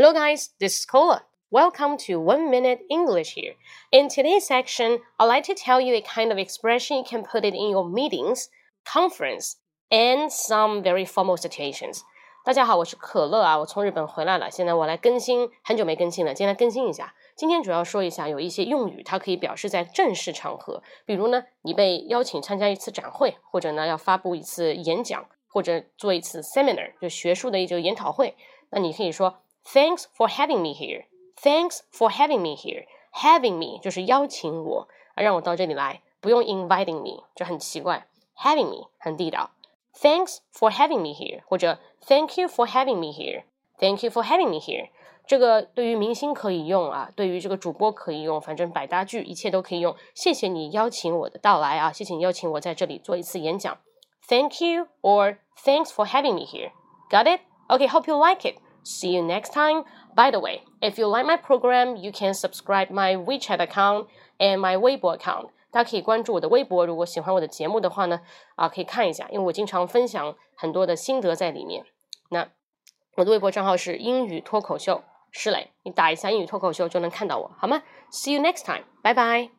Hello, guys, this is Cola. Welcome to One Minute English here. In today's section, I'd like to tell you a kind of expression you can put it in your meetings, conference, and some very formal situations. 大家好，我是可乐啊，我从日本回来了，现在我来更新，很久没更新了，今天来更新一下。今天主要说一下有一些用语，它可以表示在正式场合，比如呢，你被邀请参加一次展会，或者呢要发布一次演讲，或者做一次 seminar，就学术的一个研讨会，那你可以说 Thanks for having me here. Thanks for having me here. Having me 就是邀请我，让我到这里来，不用 inviting me，这很奇怪。Having me 很地道。Thanks for having me here，或者 Thank you for having me here。Thank you for having me here。这个对于明星可以用啊，对于这个主播可以用，反正百搭句，一切都可以用。谢谢你邀请我的到来啊，谢谢你邀请我在这里做一次演讲。Thank you or Thanks for having me here. Got it? Okay, hope you like it. See you next time. By the way, if you like my program, you can subscribe my WeChat account and my Weibo account. 大家可以关注我的微博，如果喜欢我的节目的话呢，啊，可以看一下，因为我经常分享很多的心得在里面。那我的微博账号是英语脱口秀施磊，你打一下英语脱口秀就能看到我，好吗？See you next time. Bye bye.